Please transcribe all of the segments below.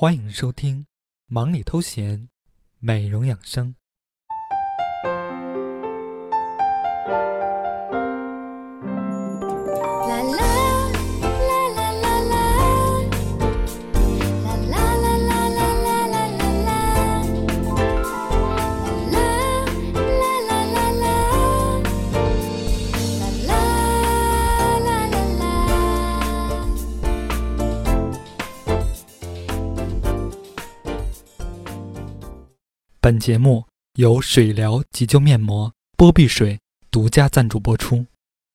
欢迎收听《忙里偷闲》，美容养生。本节目由水疗急救面膜波碧水独家赞助播出，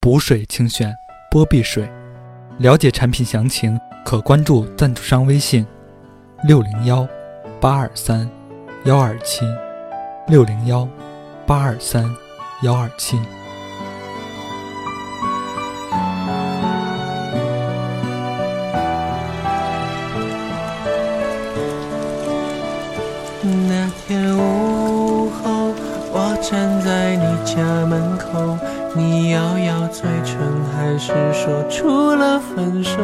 补水清选波碧水。了解产品详情，可关注赞助商微信：六零幺八二三幺二七六零幺八二三幺二七。那天午后，我站在你家门口，你咬咬嘴唇，还是说出了分手？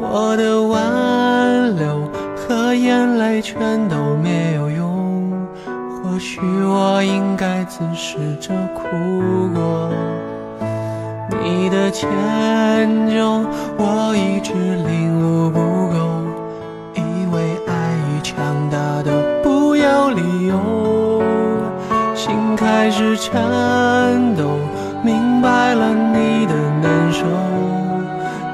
我的挽留和眼泪全都没有用，或许我应该自私着哭过。你的迁就，我一直领悟不够，开始颤抖，明白了你的难受，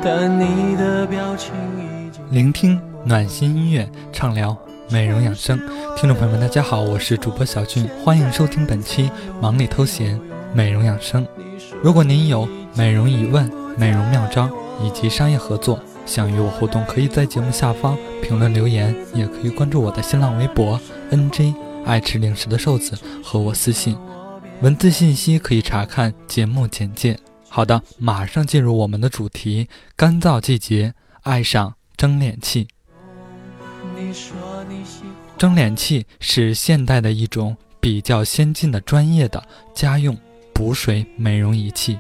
但你的表情已经聆听暖心音乐，畅聊美容养生。听众朋友们，大家好，我是主播小俊，欢迎收听本期忙里偷闲美容养生。如果您有美容疑问、美容妙招以及商业合作，想与我互动，可以在节目下方评论留言，也可以关注我的新浪微博 NJ。爱吃零食的瘦子和我私信，文字信息可以查看节目简介。好的，马上进入我们的主题：干燥季节爱上蒸脸器。蒸脸器是现代的一种比较先进的专业的家用补水美容仪器，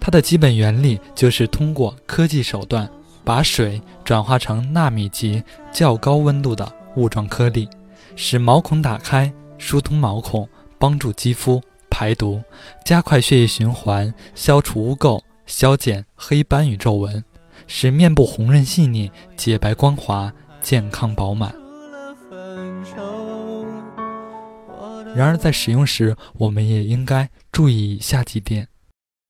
它的基本原理就是通过科技手段把水转化成纳米级较高温度的雾状颗粒。使毛孔打开，疏通毛孔，帮助肌肤排毒，加快血液循环，消除污垢，消减黑斑与皱纹，使面部红润细腻、洁白光滑、健康饱满。然而，在使用时，我们也应该注意以下几点：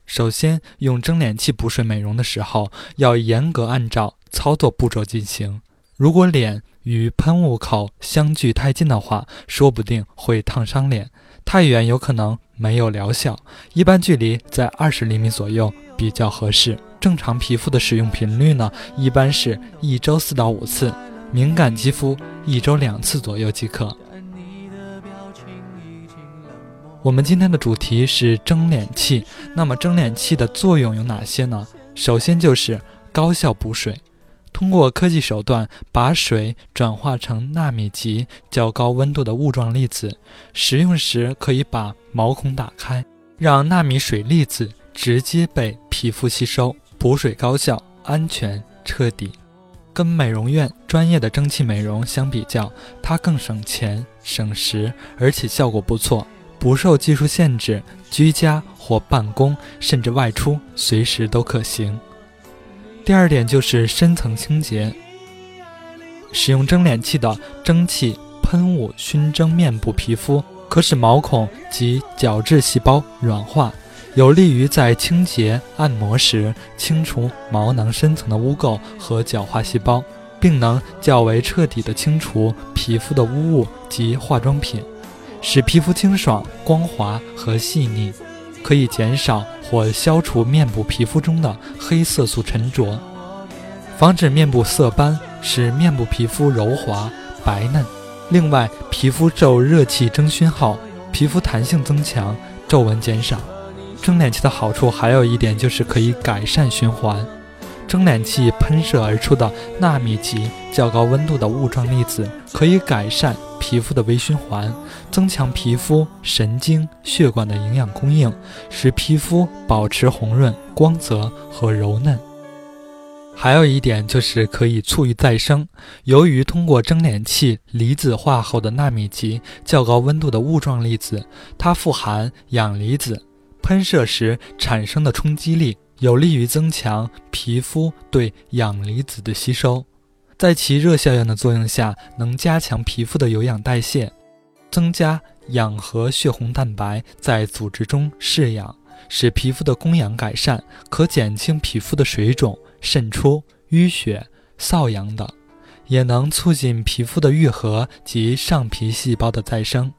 首先，用蒸脸器补水美容的时候，要严格按照操作步骤进行。如果脸与喷雾口相距太近的话，说不定会烫伤脸；太远有可能没有疗效。一般距离在二十厘米左右比较合适。正常皮肤的使用频率呢，一般是一周四到五次；敏感肌肤一周两次左右即可。我们今天的主题是蒸脸器，那么蒸脸器的作用有哪些呢？首先就是高效补水。通过科技手段把水转化成纳米级较高温度的雾状粒子，使用时可以把毛孔打开，让纳米水粒子直接被皮肤吸收，补水高效、安全、彻底。跟美容院专业的蒸汽美容相比较，它更省钱、省时，而且效果不错，不受技术限制，居家或办公甚至外出随时都可行。第二点就是深层清洁，使用蒸脸器的蒸汽喷雾熏蒸面部皮肤，可使毛孔及角质细胞软化，有利于在清洁按摩时清除毛囊深层的污垢和角化细胞，并能较为彻底的清除皮肤的污物及化妆品，使皮肤清爽、光滑和细腻。可以减少或消除面部皮肤中的黑色素沉着，防止面部色斑，使面部皮肤柔滑白嫩。另外，皮肤受热气蒸熏后，皮肤弹性增强，皱纹减少。蒸脸器的好处还有一点就是可以改善循环。蒸脸器喷射而出的纳米级较高温度的雾状粒子，可以改善皮肤的微循环，增强皮肤神经血管的营养供应，使皮肤保持红润、光泽和柔嫩。还有一点就是可以促于再生。由于通过蒸脸器离子化后的纳米级较高温度的雾状粒子，它富含氧离子，喷射时产生的冲击力有利于增强皮肤对氧离子的吸收。在其热效应的作用下，能加强皮肤的有氧代谢，增加氧和血红蛋白在组织中释氧，使皮肤的供氧改善，可减轻皮肤的水肿、渗出、淤血、瘙痒等，也能促进皮肤的愈合及上皮细胞的再生。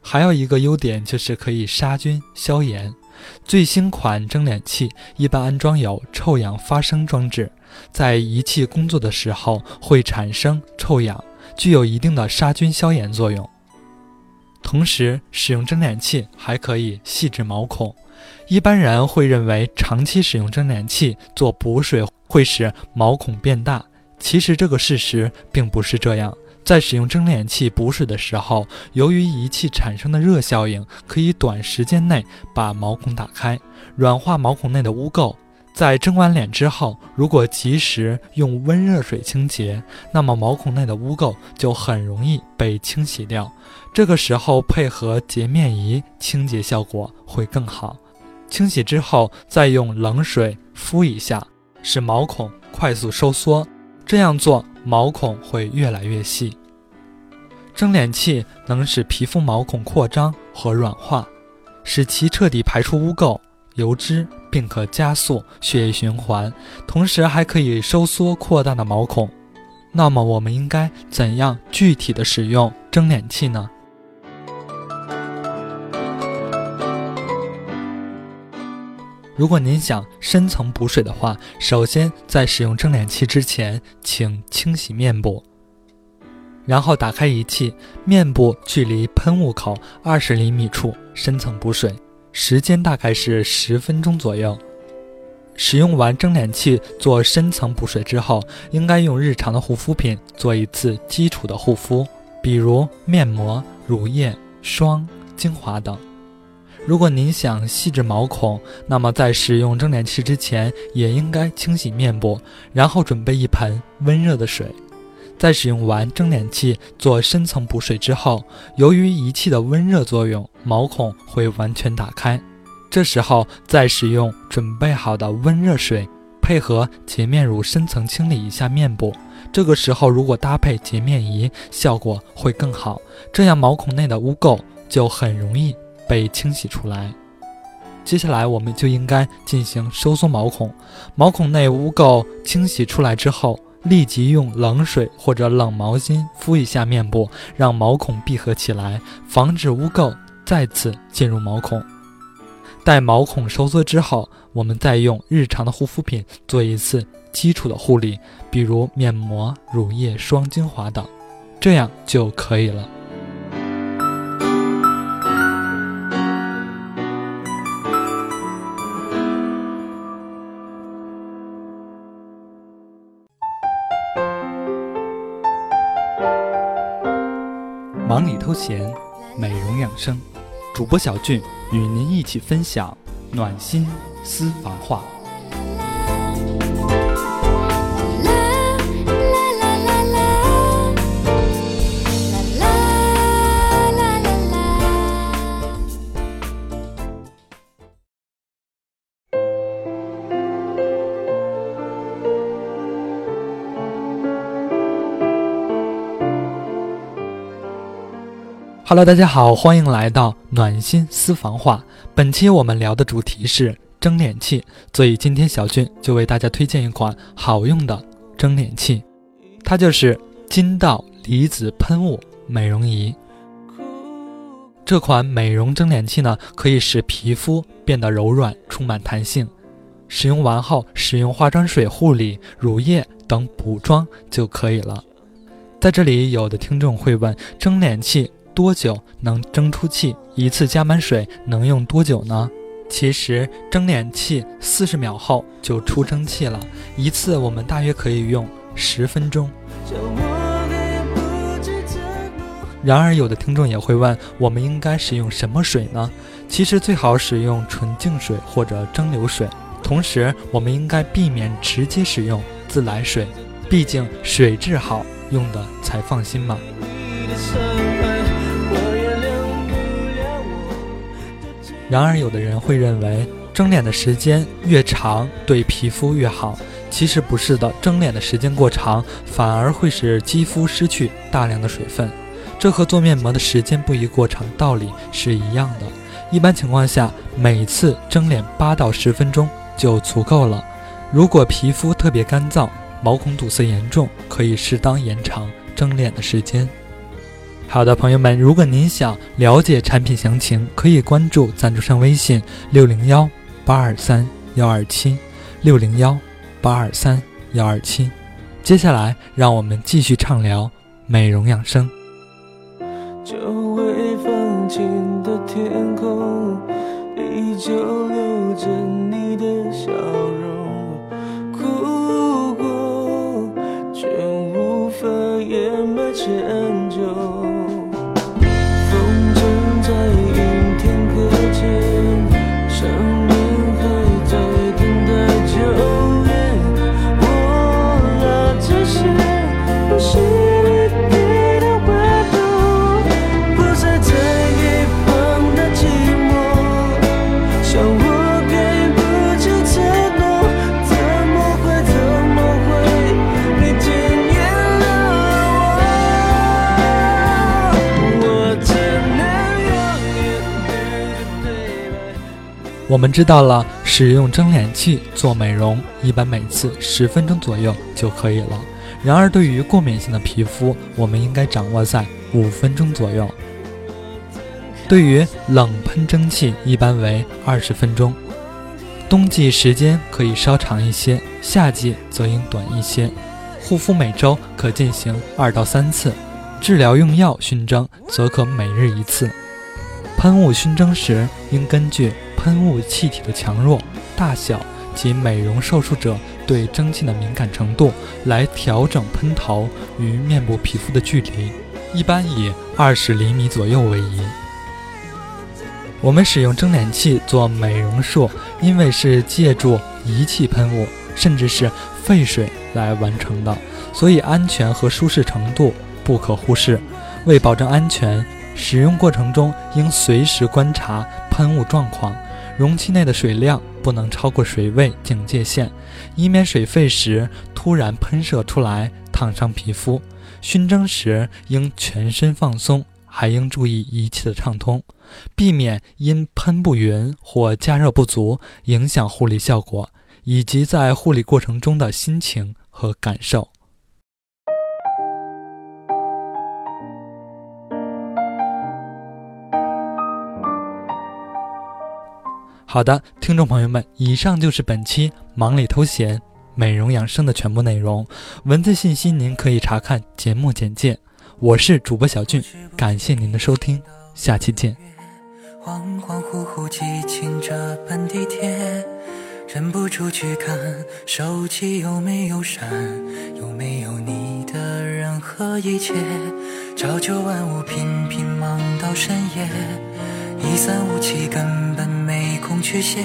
还有一个优点就是可以杀菌消炎。最新款蒸脸器一般安装有臭氧发生装置，在仪器工作的时候会产生臭氧，具有一定的杀菌消炎作用。同时，使用蒸脸器还可以细致毛孔。一般人会认为长期使用蒸脸器做补水会使毛孔变大，其实这个事实并不是这样。在使用蒸脸器补水的时候，由于仪器产生的热效应，可以短时间内把毛孔打开，软化毛孔内的污垢。在蒸完脸之后，如果及时用温热水清洁，那么毛孔内的污垢就很容易被清洗掉。这个时候配合洁面仪清洁效果会更好。清洗之后再用冷水敷一下，使毛孔快速收缩。这样做。毛孔会越来越细，蒸脸器能使皮肤毛孔扩张和软化，使其彻底排出污垢、油脂，并可加速血液循环，同时还可以收缩扩大的毛孔。那么，我们应该怎样具体的使用蒸脸器呢？如果您想深层补水的话，首先在使用蒸脸器之前，请清洗面部，然后打开仪器，面部距离喷雾口二十厘米处深层补水，时间大概是十分钟左右。使用完蒸脸器做深层补水之后，应该用日常的护肤品做一次基础的护肤，比如面膜、乳液、霜、精华等。如果您想细致毛孔，那么在使用蒸脸器之前，也应该清洗面部，然后准备一盆温热的水。在使用完蒸脸器做深层补水之后，由于仪器的温热作用，毛孔会完全打开。这时候再使用准备好的温热水，配合洁面乳深层清理一下面部。这个时候如果搭配洁面仪，效果会更好，这样毛孔内的污垢就很容易。被清洗出来，接下来我们就应该进行收缩毛孔。毛孔内污垢清洗出来之后，立即用冷水或者冷毛巾敷一下面部，让毛孔闭合起来，防止污垢再次进入毛孔。待毛孔收缩之后，我们再用日常的护肤品做一次基础的护理，比如面膜、乳液、霜、精华等，这样就可以了。偷闲，美容养生，主播小俊与您一起分享暖心私房话。Hello，大家好，欢迎来到暖心私房话。本期我们聊的主题是蒸脸器，所以今天小俊就为大家推荐一款好用的蒸脸器，它就是金道离子喷雾美容仪。这款美容蒸脸器呢，可以使皮肤变得柔软、充满弹性。使用完后，使用化妆水护理、乳液等补妆就可以了。在这里，有的听众会问，蒸脸器。多久能蒸出气？一次加满水能用多久呢？其实蒸脸器四十秒后就出蒸汽了，一次我们大约可以用十分钟。然而，有的听众也会问，我们应该使用什么水呢？其实最好使用纯净水或者蒸馏水。同时，我们应该避免直接使用自来水，毕竟水质好，用的才放心嘛。然而，有的人会认为蒸脸的时间越长，对皮肤越好。其实不是的，蒸脸的时间过长，反而会使肌肤失去大量的水分。这和做面膜的时间不宜过长道理是一样的。一般情况下，每次蒸脸八到十分钟就足够了。如果皮肤特别干燥、毛孔堵塞严重，可以适当延长蒸脸的时间。好的，朋友们，如果您想了解产品详情，可以关注赞助商微信六零幺八二三幺二七六零幺八二三幺二七。接下来，让我们继续畅聊美容养生。久未放晴的天空，依旧留着你的笑容。哭过，却无法掩埋歉。我们知道了，使用蒸脸器做美容，一般每次十分钟左右就可以了。然而，对于过敏性的皮肤，我们应该掌握在五分钟左右。对于冷喷蒸汽，一般为二十分钟。冬季时间可以稍长一些，夏季则应短一些。护肤每周可进行二到三次，治疗用药熏蒸则可每日一次。喷雾熏蒸时应根据。喷雾气体的强弱、大小及美容受术者对蒸汽的敏感程度来调整喷头与面部皮肤的距离，一般以二十厘米左右为宜。我们使用蒸脸器做美容术，因为是借助仪器喷雾，甚至是沸水来完成的，所以安全和舒适程度不可忽视。为保证安全，使用过程中应随时观察喷雾状况。容器内的水量不能超过水位警戒线，以免水沸时突然喷射出来烫伤皮肤。熏蒸时应全身放松，还应注意仪器的畅通，避免因喷不匀或加热不足影响护理效果，以及在护理过程中的心情和感受。好的，听众朋友们，以上就是本期忙里偷闲美容养生的全部内容。文字信息您可以查看节目简介。我是主播小俊，感谢您的收听，下期见。恍恍惚惚记清这班地铁，忍不住去看手机有没有闪，有没有你的任何一切。朝九晚五，频频忙到深夜，一三五七根本。没空去写，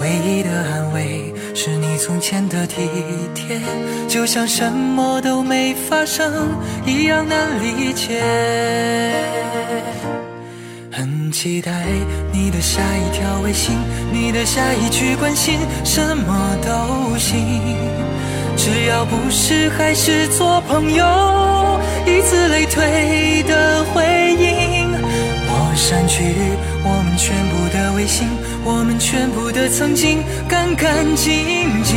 唯一的安慰是你从前的体贴，就像什么都没发生一样难理解。很期待你的下一条微信，你的下一句关心，什么都行，只要不是还是做朋友，以此类推的回，删去我们全部。的微信，我们全部的曾经干干净净，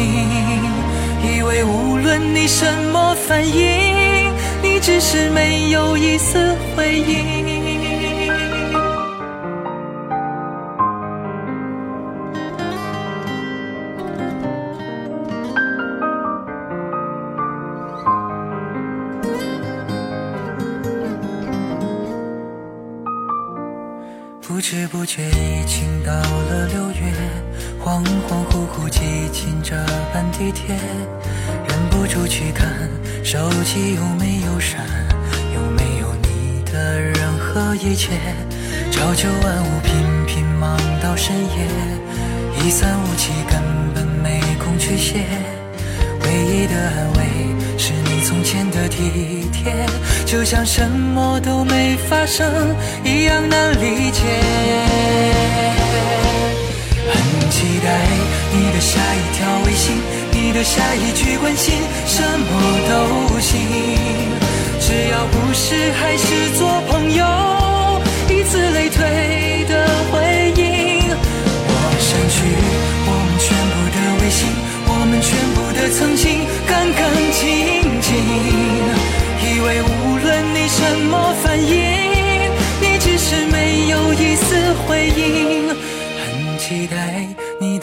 以为无论你什么反应，你只是没有一丝回应。不觉已经到了六月，恍恍惚惚挤进这班地铁，忍不住去看手机有没有闪，有没有你的任何一切。朝九晚五，频频忙到深夜，一三五七根本没空去写，唯一的安慰是你从前的体贴，就像什么都没发生一样难理解。很期待你的下一条微信，你的下一句关心，什么都行，只要不是还是做朋友，以此类推的回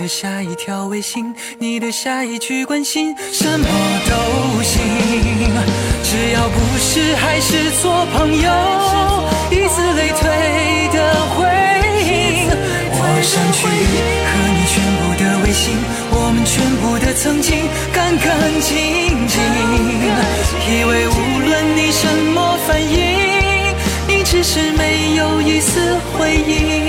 下一条微信，你的下一句关心，什么都行，只要不是还是做朋友，以此类推的回应。我删去和你全部的微信，我们全部的曾经，干干净净。以为无论你什么反应，你只是没有一丝回应。